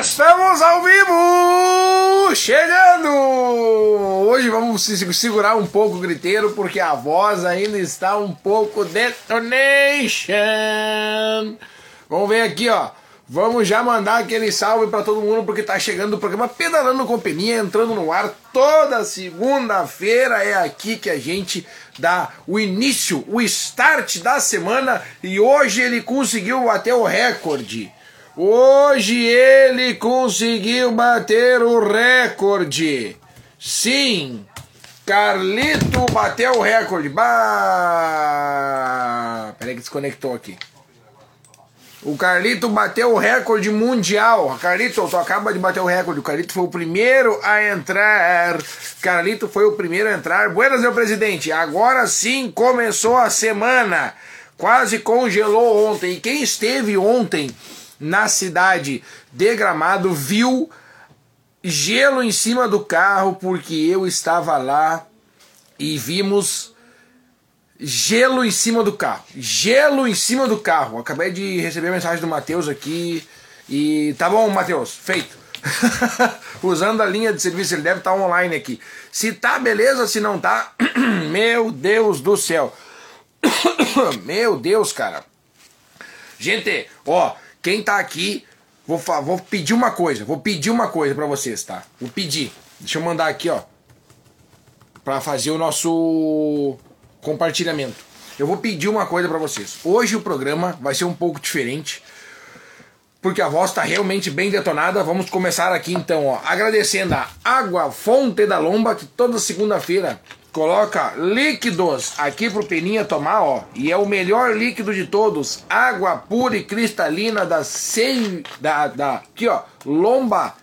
Estamos ao vivo! Chegando! Hoje vamos segurar um pouco o griteiro porque a voz ainda está um pouco detonation. Vamos ver aqui, ó. Vamos já mandar aquele salve para todo mundo porque tá chegando o programa Pedalando Companhia, entrando no ar toda segunda-feira. É aqui que a gente dá o início, o start da semana e hoje ele conseguiu bater o recorde. Hoje ele conseguiu bater o recorde. Sim, Carlito bateu o recorde. Bah! Peraí que desconectou aqui. O Carlito bateu o recorde mundial. Carlito, tu acaba de bater o recorde. O Carlito foi o primeiro a entrar. Carlito foi o primeiro a entrar. Buenas, meu presidente. Agora sim começou a semana. Quase congelou ontem. E quem esteve ontem na cidade de Gramado viu gelo em cima do carro porque eu estava lá e vimos gelo em cima do carro. Gelo em cima do carro. Acabei de receber a mensagem do Matheus aqui e tá bom, Matheus, feito. Usando a linha de serviço, ele deve estar tá online aqui. Se tá, beleza, se não tá, meu Deus do céu. meu Deus, cara. Gente, ó, quem tá aqui, vou, vou pedir uma coisa, vou pedir uma coisa para vocês, tá? Vou pedir. Deixa eu mandar aqui, ó, para fazer o nosso compartilhamento. Eu vou pedir uma coisa para vocês. Hoje o programa vai ser um pouco diferente, porque a voz está realmente bem detonada. Vamos começar aqui então, ó, agradecendo a Água Fonte da Lomba, que toda segunda-feira coloca líquidos aqui pro Peninha tomar, ó. E é o melhor líquido de todos, água pura e cristalina da sem da, da aqui, ó, Lomba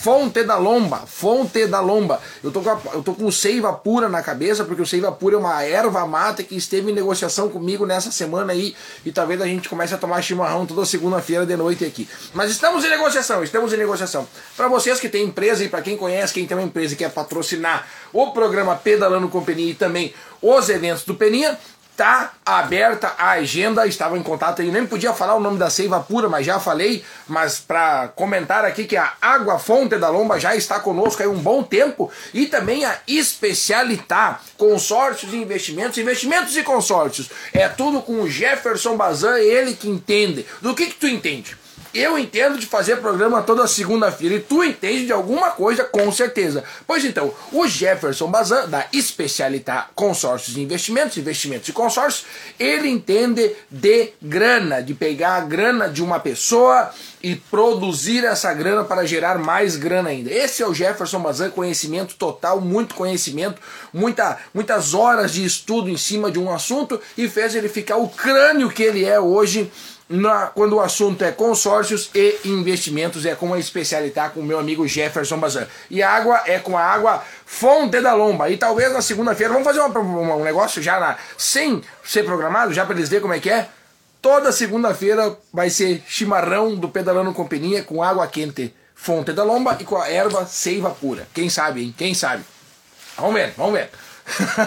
Fonte da Lomba, Fonte da Lomba. Eu tô com, a, eu tô com Seiva Pura na cabeça, porque o Seiva Pura é uma erva mata que esteve em negociação comigo nessa semana aí, e talvez a gente comece a tomar chimarrão toda segunda-feira de noite aqui. Mas estamos em negociação, estamos em negociação. Para vocês que têm empresa e para quem conhece quem tem uma empresa e quer patrocinar o programa Pedalando com Peninha e também os eventos do Peninha, Tá aberta a agenda, estava em contato aí, nem podia falar o nome da Seiva Pura, mas já falei, mas para comentar aqui que a Água Fonte da Lomba já está conosco há um bom tempo e também a Especialitá, consórcios e investimentos, investimentos e consórcios. É tudo com o Jefferson Bazan, ele que entende. Do que que tu entende? Eu entendo de fazer programa toda segunda-feira e tu entende de alguma coisa com certeza. Pois então, o Jefferson Bazan, da Especialità Consórcios e Investimentos, Investimentos e Consórcios, ele entende de grana, de pegar a grana de uma pessoa e produzir essa grana para gerar mais grana ainda. Esse é o Jefferson Bazan, conhecimento total, muito conhecimento, muita, muitas horas de estudo em cima de um assunto e fez ele ficar o crânio que ele é hoje na, quando o assunto é consórcios e investimentos, é com a especialidade com o meu amigo Jefferson Bazan. E água é com a água Fonte da Lomba. E talvez na segunda-feira, vamos fazer uma, uma, um negócio já na, sem ser programado, já para eles verem como é que é. Toda segunda-feira vai ser chimarrão do Pedalando Companhia com água quente Fonte da Lomba e com a erva seiva pura. Quem sabe, hein? Quem sabe? Vamos ver, vamos ver.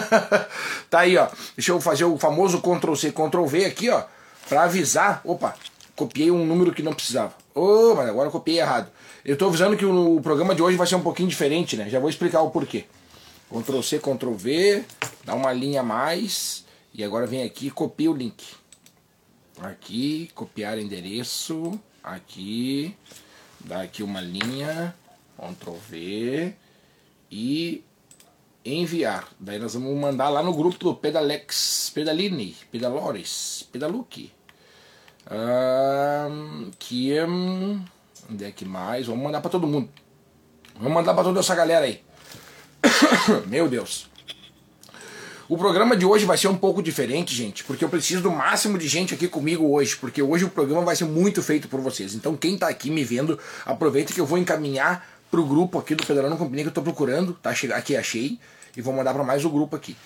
tá aí, ó. Deixa eu fazer o famoso Ctrl C, Ctrl V aqui, ó para avisar. Opa, copiei um número que não precisava. Oh, mas agora copiei errado. Eu estou avisando que o, o, programa de hoje vai ser um pouquinho diferente, né? Já vou explicar o porquê. Ctrl C, Ctrl V, dá uma linha a mais e agora vem aqui e copia o link. Aqui, copiar endereço, aqui, dá aqui uma linha, Ctrl V e enviar. Daí nós vamos mandar lá no grupo do Pedalex, Pedaline, Pedalores, Pedaluque. Um, que onde é que mais? Vamos mandar para todo mundo. Vamos mandar para toda essa galera aí. Meu Deus. O programa de hoje vai ser um pouco diferente, gente, porque eu preciso do máximo de gente aqui comigo hoje, porque hoje o programa vai ser muito feito por vocês. Então quem está aqui me vendo, aproveita que eu vou encaminhar pro grupo aqui do Pedalando Companhia que eu tô procurando, tá? Aqui achei e vou mandar para mais o grupo aqui.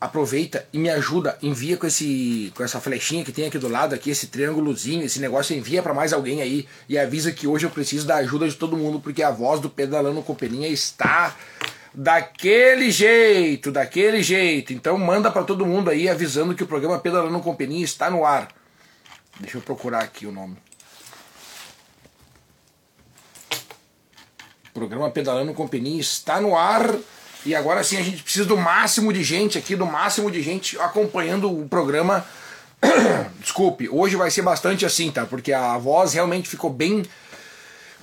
Aproveita e me ajuda, envia com esse com essa flechinha que tem aqui do lado aqui, esse triângulozinho, esse negócio envia para mais alguém aí e avisa que hoje eu preciso da ajuda de todo mundo porque a voz do Pedalando Companhia está daquele jeito, daquele jeito. Então manda para todo mundo aí avisando que o programa Pedalando Companhia está no ar. Deixa eu procurar aqui o nome. Programa Pedalando com Peninha está no ar. E agora sim a gente precisa do máximo de gente aqui, do máximo de gente acompanhando o programa. Desculpe, hoje vai ser bastante assim, tá? Porque a voz realmente ficou bem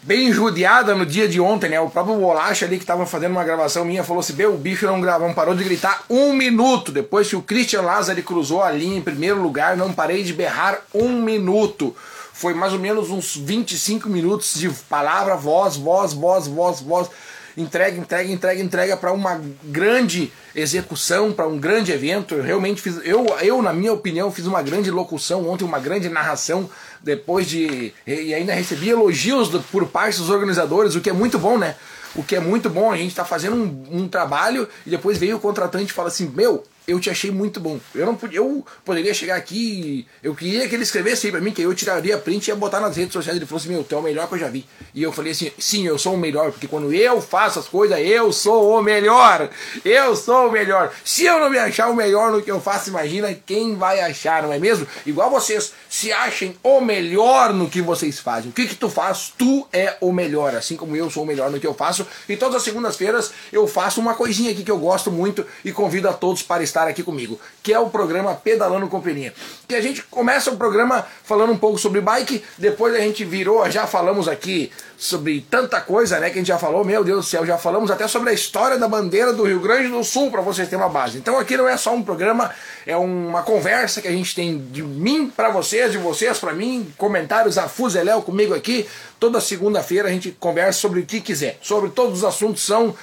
bem judiada no dia de ontem, né? O próprio Bolacha ali que tava fazendo uma gravação minha falou assim: Meu, o bicho não gravou, parou de gritar um minuto. Depois que o Christian Lázaro cruzou a linha em primeiro lugar, não parei de berrar um minuto. Foi mais ou menos uns 25 minutos de palavra, voz, voz, voz, voz, voz entrega, entrega, entrega, entrega para uma grande execução, para um grande evento. Eu realmente fiz, eu, eu, na minha opinião, fiz uma grande locução ontem, uma grande narração, depois de. E ainda recebi elogios do, por parte dos organizadores, o que é muito bom, né? O que é muito bom, a gente está fazendo um, um trabalho e depois veio o contratante e fala assim: Meu, eu te achei muito bom. Eu não podia, eu poderia chegar aqui, eu queria que ele escrevesse aí pra mim, que eu tiraria print e ia botar nas redes sociais. Ele falou assim: Meu, tu é o melhor que eu já vi. E eu falei assim: Sim, eu sou o melhor, porque quando eu faço as coisas, eu sou o melhor. Eu sou o melhor. Se eu não me achar o melhor no que eu faço, imagina quem vai achar, não é mesmo? Igual vocês se achem o melhor no que vocês fazem. O que que tu faz? Tu é o melhor, assim como eu sou o melhor no que eu faço. E todas as segundas-feiras eu faço uma coisinha aqui que eu gosto muito e convido a todos para estar estar aqui comigo, que é o programa Pedalando com Peninha. Que a gente começa o programa falando um pouco sobre bike, depois a gente virou, já falamos aqui sobre tanta coisa, né, que a gente já falou, meu Deus do céu, já falamos até sobre a história da bandeira do Rio Grande do Sul, para vocês terem uma base. Então aqui não é só um programa, é uma conversa que a gente tem de mim para vocês, de vocês para mim, comentários a fuzeléu comigo aqui. Toda segunda-feira a gente conversa sobre o que quiser, sobre todos os assuntos são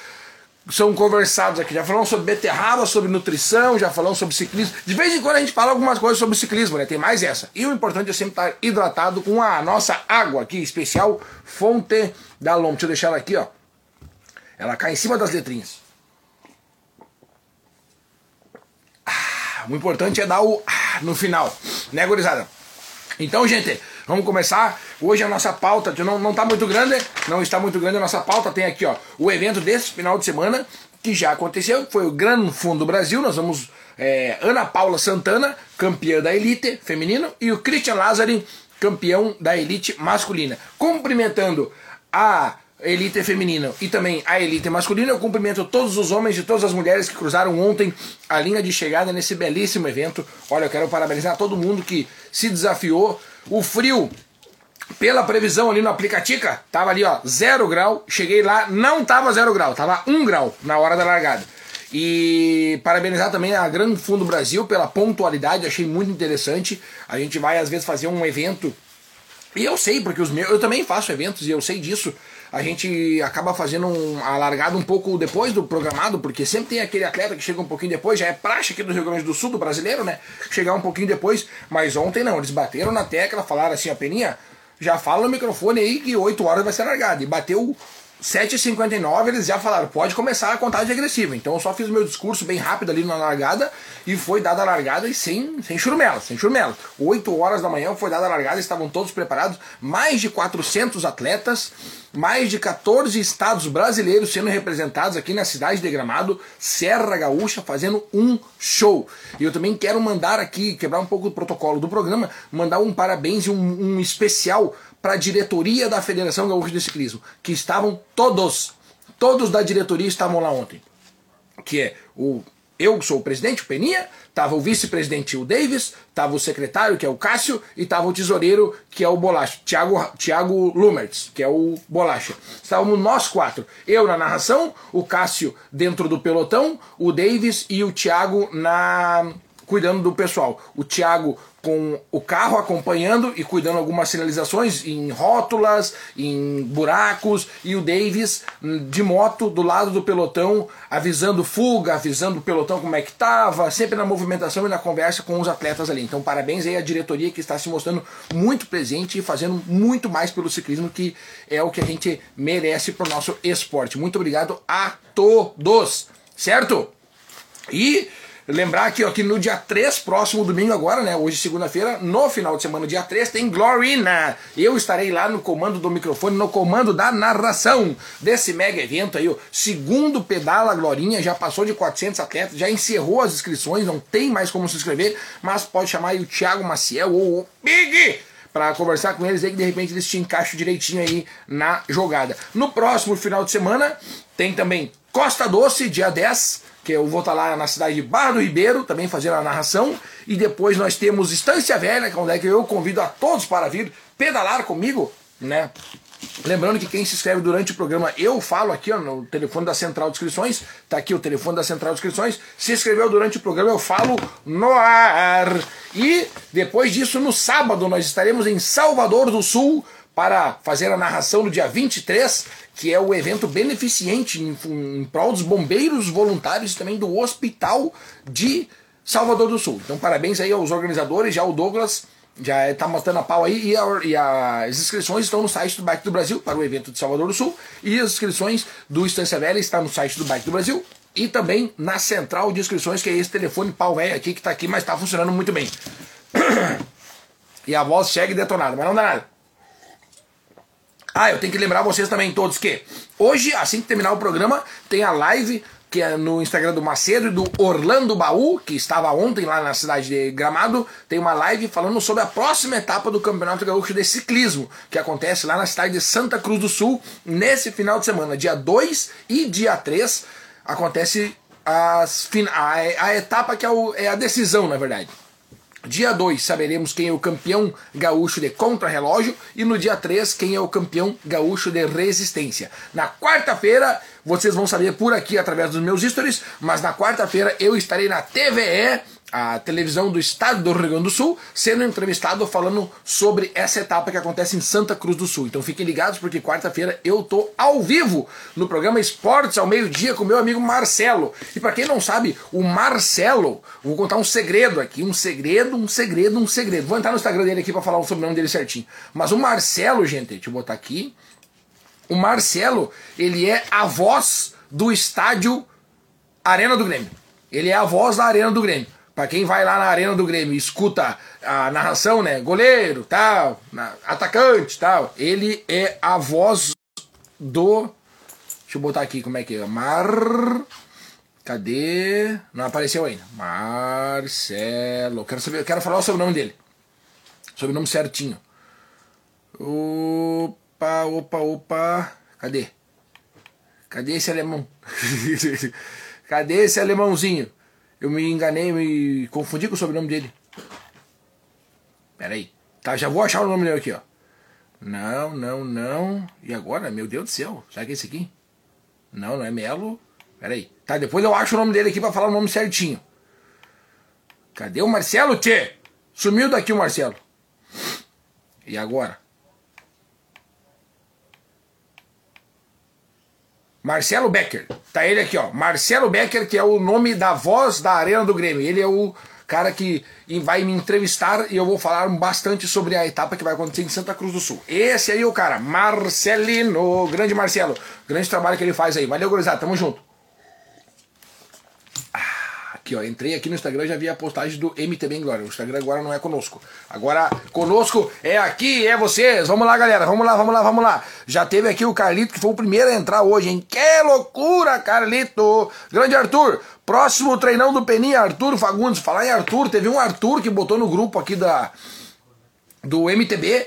são conversados aqui. Já falamos sobre beterraba, sobre nutrição, já falamos sobre ciclismo. De vez em quando a gente fala algumas coisas sobre ciclismo, né? Tem mais essa. E o importante é sempre estar hidratado com a nossa água aqui, especial Fonte da Lom. Deixa eu deixar ela aqui, ó. Ela cai em cima das letrinhas. Ah, o importante é dar o ah, no final, né, gurizada? Então, gente, vamos começar. Hoje a nossa pauta não, não está muito grande, não está muito grande a nossa pauta. Tem aqui ó, o evento desse final de semana, que já aconteceu, foi o Gran Fundo Brasil. Nós vamos. É, Ana Paula Santana, campeã da elite feminino, e o Christian Lazari, campeão da elite masculina. Cumprimentando a elite feminina e também a elite masculina. Eu cumprimento todos os homens e todas as mulheres que cruzaram ontem a linha de chegada nesse belíssimo evento. Olha, eu quero parabenizar todo mundo que se desafiou. O frio, pela previsão ali no aplicatica, tava ali ó, zero grau. Cheguei lá, não tava zero grau, tava um grau na hora da largada. E parabenizar também a Gran Fundo Brasil pela pontualidade, achei muito interessante. A gente vai às vezes fazer um evento e eu sei, porque os meus, eu também faço eventos e eu sei disso a gente acaba fazendo um, a largada um pouco depois do programado, porque sempre tem aquele atleta que chega um pouquinho depois, já é praxe aqui do Rio Grande do Sul, do brasileiro, né? Chegar um pouquinho depois, mas ontem não, eles bateram na tecla, falaram assim, a Peninha, já fala no microfone aí que 8 horas vai ser largada. E bateu 7h59 eles já falaram, pode começar a contagem agressiva. Então eu só fiz o meu discurso bem rápido ali na largada e foi dada a largada e sem, sem churmela, sem churmela. 8 horas da manhã foi dada a largada, estavam todos preparados, mais de 400 atletas, mais de 14 estados brasileiros sendo representados aqui na cidade de Gramado, Serra Gaúcha, fazendo um show. E eu também quero mandar aqui, quebrar um pouco o protocolo do programa, mandar um parabéns e um, um especial para a diretoria da Federação Gaúcha de Ciclismo, que estavam todos, todos da diretoria estavam lá ontem. Que é o eu sou o presidente, o Peninha, estava o vice-presidente, o Davis, estava o secretário, que é o Cássio, e estava o tesoureiro, que é o Bolacha, Thiago, Thiago Lumertz, que é o Bolacha. Estávamos nós quatro. Eu na narração, o Cássio dentro do pelotão, o Davis e o Thiago na cuidando do pessoal. O Thiago com o carro acompanhando e cuidando algumas sinalizações em rótulas, em buracos, e o Davis hum, de moto do lado do pelotão, avisando fuga, avisando o pelotão como é que estava, sempre na movimentação e na conversa com os atletas ali. Então, parabéns aí à diretoria que está se mostrando muito presente e fazendo muito mais pelo ciclismo, que é o que a gente merece para o nosso esporte. Muito obrigado a todos, certo? E Lembrar aqui, ó, que no dia 3, próximo domingo agora, né? Hoje, segunda-feira, no final de semana, dia 3, tem Glorina. Eu estarei lá no comando do microfone, no comando da narração desse mega evento aí, o segundo pedala Glorinha, já passou de 400 atletas, já encerrou as inscrições, não tem mais como se inscrever, mas pode chamar aí o Thiago Maciel ou o Big para conversar com eles aí que de repente eles te encaixam direitinho aí na jogada. No próximo final de semana tem também Costa Doce, dia 10, que eu vou estar lá na cidade de Barra do Ribeiro, também fazendo a narração. E depois nós temos Estância Velha, que é onde eu convido a todos para vir pedalar comigo, né? Lembrando que quem se inscreve durante o programa, eu falo aqui ó, no telefone da Central de Inscrições, tá aqui o telefone da Central de Inscrições. Se inscreveu durante o programa, eu falo no ar. E depois disso, no sábado, nós estaremos em Salvador do Sul para fazer a narração no dia 23, que é o evento beneficente em, em prol dos bombeiros voluntários e também do Hospital de Salvador do Sul. Então, parabéns aí aos organizadores, já o Douglas já está mostrando a pau aí e, a, e, as inscrições estão no site do Bike do Brasil para o evento de Salvador do Sul e as inscrições do Estância Velha está no site do Bike do Brasil e também na central de inscrições que é esse telefone pau velho aqui que está aqui, mas está funcionando muito bem. e a voz chega detonada, mas não dá nada. Ah, eu tenho que lembrar vocês também todos que hoje, assim que terminar o programa, tem a live que é no Instagram do Macedo e do Orlando Baú, que estava ontem lá na cidade de Gramado, tem uma live falando sobre a próxima etapa do Campeonato Gaúcho de Ciclismo, que acontece lá na cidade de Santa Cruz do Sul, nesse final de semana, dia 2 e dia 3, acontece as, a, a etapa que é, o, é a decisão, na verdade. Dia 2 saberemos quem é o campeão gaúcho de contrarrelógio e no dia 3 quem é o campeão gaúcho de resistência. Na quarta-feira vocês vão saber por aqui através dos meus stories, mas na quarta-feira eu estarei na TVE a televisão do estado do Rio Grande do Sul, sendo entrevistado falando sobre essa etapa que acontece em Santa Cruz do Sul. Então fiquem ligados porque quarta-feira eu tô ao vivo no programa Esportes ao meio-dia com meu amigo Marcelo. E para quem não sabe, o Marcelo, vou contar um segredo aqui, um segredo, um segredo, um segredo. Vou entrar no Instagram dele aqui para falar o sobrenome dele certinho. Mas o Marcelo, gente, deixa eu botar aqui. O Marcelo, ele é a voz do estádio Arena do Grêmio. Ele é a voz da Arena do Grêmio. Para quem vai lá na arena do Grêmio escuta a narração, né? Goleiro, tal, atacante, tal. Ele é a voz do. Deixa eu botar aqui como é que é. Mar. Cadê? Não apareceu ainda. Marcelo. Quero saber, quero falar o sobrenome dele. Sobrenome certinho. Opa, opa, opa. Cadê? Cadê esse alemão? Cadê esse alemãozinho? Eu me enganei, me confundi com o sobrenome dele. Pera aí. Tá, já vou achar o nome dele aqui, ó. Não, não, não. E agora? Meu Deus do céu. Será que é esse aqui? Não, não é Melo. Pera aí. Tá, depois eu acho o nome dele aqui pra falar o nome certinho. Cadê o Marcelo, tchê? Sumiu daqui o Marcelo. E agora? Marcelo Becker. Tá ele aqui, ó. Marcelo Becker, que é o nome da voz da Arena do Grêmio. Ele é o cara que vai me entrevistar e eu vou falar bastante sobre a etapa que vai acontecer em Santa Cruz do Sul. Esse aí é o cara, Marcelino. Grande Marcelo. Grande trabalho que ele faz aí. Valeu, gurizada. Tamo junto. Aqui, ó, entrei aqui no Instagram já vi a postagem do MTB Glória. O Instagram agora não é conosco. Agora, conosco é aqui, é vocês. Vamos lá, galera. Vamos lá, vamos lá, vamos lá. Já teve aqui o Carlito, que foi o primeiro a entrar hoje, hein? Que loucura, Carlito! Grande Arthur. Próximo treinão do Peninha, Arthur Fagundes. Falar em Arthur, teve um Arthur que botou no grupo aqui da do MTB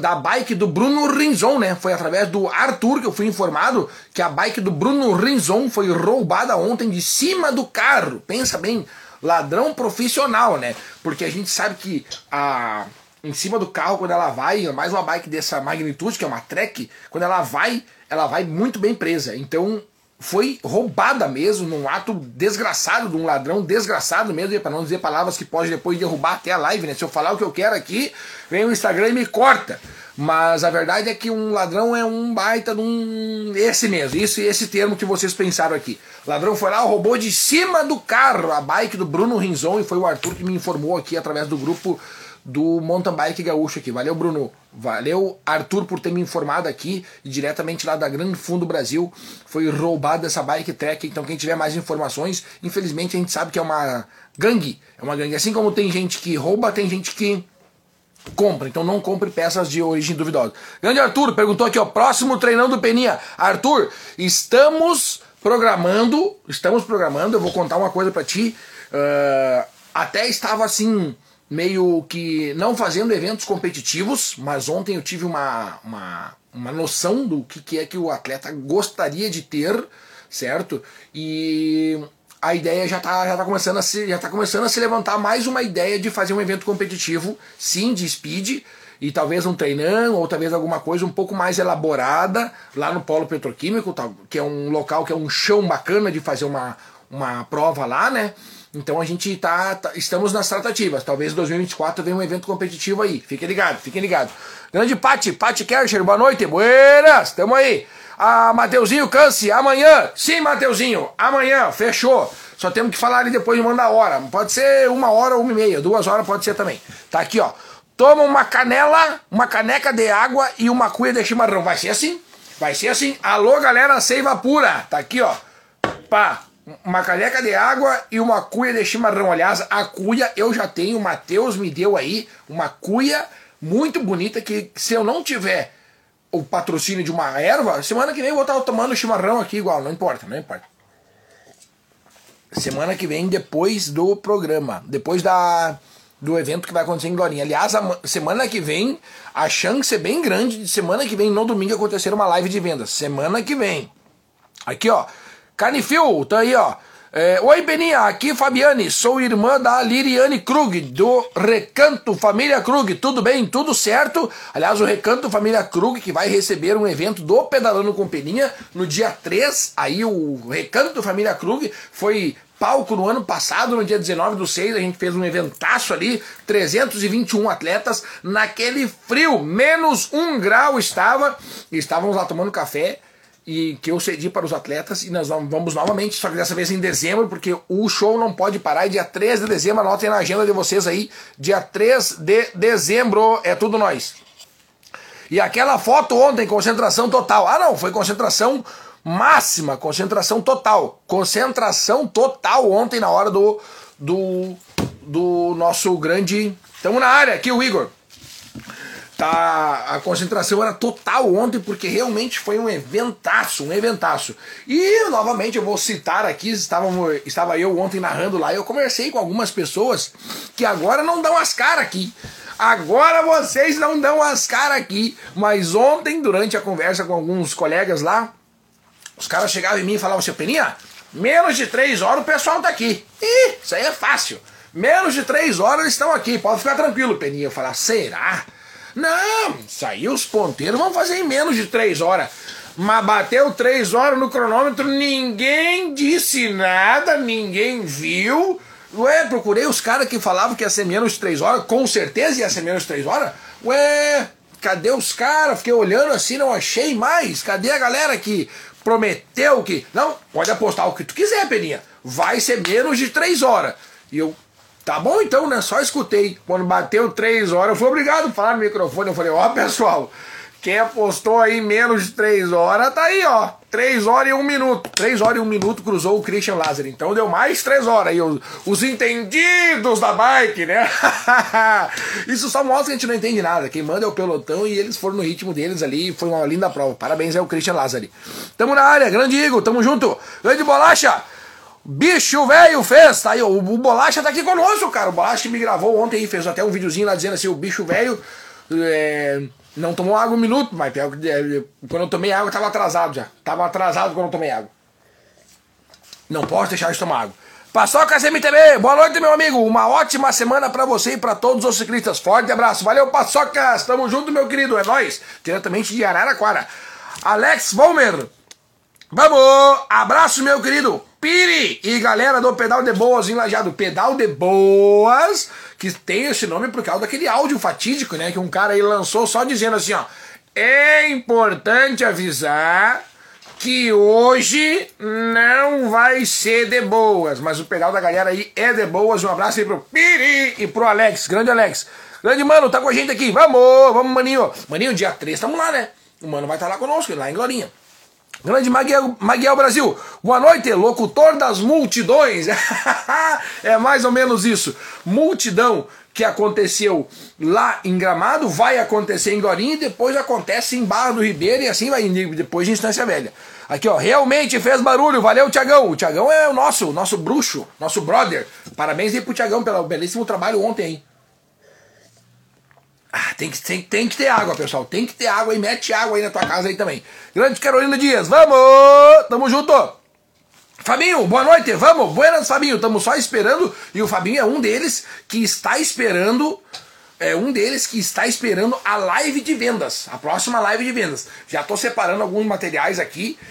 da bike do Bruno Rinzon, né? Foi através do Arthur que eu fui informado que a bike do Bruno Rinzon foi roubada ontem de cima do carro. Pensa bem, ladrão profissional, né? Porque a gente sabe que a em cima do carro quando ela vai, mais uma bike dessa magnitude, que é uma Trek, quando ela vai, ela vai muito bem presa. Então foi roubada mesmo, num ato desgraçado de um ladrão, desgraçado mesmo, para não dizer palavras que pode depois derrubar até a live, né? Se eu falar o que eu quero aqui, vem o Instagram e me corta. Mas a verdade é que um ladrão é um baita de um. Esse mesmo, isso esse termo que vocês pensaram aqui. ladrão foi lá, roubou de cima do carro a bike do Bruno Rinzon e foi o Arthur que me informou aqui através do grupo do mountain bike gaúcho aqui. Valeu, Bruno. Valeu, Arthur, por ter me informado aqui, diretamente lá da Grande Fundo Brasil. Foi roubada essa bike track. Então, quem tiver mais informações, infelizmente a gente sabe que é uma gangue. É uma gangue. Assim como tem gente que rouba, tem gente que compra. Então não compre peças de origem duvidosa. Grande Arthur perguntou aqui, ó, próximo treinando Peninha. Arthur, estamos programando, estamos programando, eu vou contar uma coisa para ti. Uh, até estava assim meio que não fazendo eventos competitivos, mas ontem eu tive uma, uma, uma noção do que, que é que o atleta gostaria de ter, certo? E a ideia já está já tá começando, a se, já tá começando a se levantar mais uma ideia de fazer um evento competitivo, sim, de speed, e talvez um treinão, ou talvez alguma coisa um pouco mais elaborada lá no Polo Petroquímico, que é um local que é um chão bacana de fazer uma, uma prova lá, né? Então a gente tá, tá estamos nas tratativas. Talvez 2024 venha um evento competitivo aí. Fiquem ligados, fiquem ligados. Grande Pati, Pati Kercher, boa noite, buenas, tamo aí. Ah, Mateuzinho Canse, amanhã. Sim, Mateuzinho, amanhã, fechou. Só temos que falar ali depois de mandar a hora. Pode ser uma hora uma e meia, duas horas pode ser também. Tá aqui, ó. Toma uma canela, uma caneca de água e uma cuia de chimarrão. Vai ser assim? Vai ser assim. Alô, galera, seiva pura. Tá aqui, ó. Pá, uma caneca de água e uma cuia de chimarrão. Aliás, a cuia eu já tenho, o Matheus me deu aí uma cuia muito bonita que se eu não tiver o patrocínio de uma erva, semana que vem eu vou estar tomando chimarrão aqui igual, não importa, não importa. Semana que vem, depois do programa, depois da do evento que vai acontecer em Glorinha. Aliás, a semana que vem, a chance é bem grande de semana que vem, no domingo, acontecer uma live de vendas. Semana que vem. Aqui, ó. Canifil, tá aí, ó. É, Oi, Beninha, aqui Fabiane, sou irmã da Liriane Krug, do Recanto Família Krug. Tudo bem? Tudo certo? Aliás, o Recanto Família Krug, que vai receber um evento do Pedalando com Peninha no dia 3. Aí o Recanto Família Krug foi palco no ano passado, no dia 19 do 6, a gente fez um eventaço ali, 321 atletas, naquele frio, menos um grau estava, e estávamos lá tomando café, e que eu cedi para os atletas e nós vamos novamente, só que dessa vez em dezembro, porque o show não pode parar, e dia 3 de dezembro, anotem na agenda de vocês aí, dia 3 de dezembro, é tudo nós. E aquela foto ontem, concentração total. Ah não, foi concentração máxima, concentração total. Concentração total ontem na hora do, do, do nosso grande... Estamos na área aqui, o Igor tá, a concentração era total ontem, porque realmente foi um eventaço, um eventaço. E novamente eu vou citar aqui, estava, estava eu ontem narrando lá, eu conversei com algumas pessoas que agora não dão as caras aqui. Agora vocês não dão as caras aqui. Mas ontem, durante a conversa com alguns colegas lá, os caras chegavam em mim e falavam assim, Peninha, menos de três horas o pessoal tá aqui. Ih, isso aí é fácil. Menos de três horas eles estão aqui, pode ficar tranquilo, Peninha. Eu falar, será? Não, saiu os ponteiros, vamos fazer em menos de três horas. Mas bateu três horas no cronômetro, ninguém disse nada, ninguém viu. Ué, procurei os caras que falavam que ia ser menos de três horas, com certeza ia ser menos de três horas. Ué, cadê os caras? Fiquei olhando assim, não achei mais. Cadê a galera que prometeu que. Não, pode apostar o que tu quiser, Peninha. Vai ser menos de três horas. E eu, Tá bom então, né? Só escutei. Quando bateu três horas, eu fui obrigado a falar no microfone. Eu falei, ó, pessoal, quem apostou aí menos de três horas, tá aí, ó. Três horas e um minuto. Três horas e um minuto cruzou o Christian Lázaro. Então deu mais três horas. aí os, os entendidos da bike, né? Isso só mostra que a gente não entende nada. Quem manda é o pelotão e eles foram no ritmo deles ali. Foi uma linda prova. Parabéns ao Christian Lázaro. Tamo na área, grande Igor, tamo junto. Grande bolacha. Bicho velho fez, tá aí, o, o Bolacha tá aqui conosco, cara. O Bolacha me gravou ontem e fez até um videozinho lá dizendo assim: o bicho velho é, não tomou água um minuto, mas é, quando eu tomei água tava atrasado já. Tava atrasado quando eu tomei água. Não posso deixar de tomar água. Paçoca CMTV, boa noite, meu amigo. Uma ótima semana para você e para todos os ciclistas. Forte abraço. Valeu, Paçocas. Tamo junto, meu querido. É nóis. Diretamente de Araraquara. Alex Volmer. Vamos! Abraço, meu querido. Piri e galera do Pedal de Boas em Pedal de Boas, que tem esse nome por causa daquele áudio fatídico, né? Que um cara aí lançou só dizendo assim, ó. É importante avisar que hoje não vai ser de boas, mas o pedal da galera aí é de boas. Um abraço aí pro Piri e pro Alex, grande Alex. Grande mano, tá com a gente aqui. Vamos, vamos, maninho. Maninho, dia 3, tamo lá, né? O mano vai estar tá lá conosco, lá em Glorinha. Grande Maguel, Maguel Brasil, boa noite, locutor das multidões. é mais ou menos isso. Multidão que aconteceu lá em Gramado, vai acontecer em Gorinha e depois acontece em Barra do Ribeiro e assim vai depois de Instância Velha. Aqui, ó, realmente fez barulho, valeu, Tiagão. O Tiagão é o nosso, nosso bruxo, nosso brother. Parabéns aí pro Tiagão pelo belíssimo trabalho ontem, hein? Ah, tem que, tem, tem que ter água, pessoal. Tem que ter água e mete água aí na tua casa aí também. Grande Carolina Dias, vamos! Tamo junto! Fabinho, boa noite, vamos! Buenas, Fabinho, estamos só esperando. E o Fabinho é um deles que está esperando. É um deles que está esperando a live de vendas, a próxima live de vendas. Já estou separando alguns materiais aqui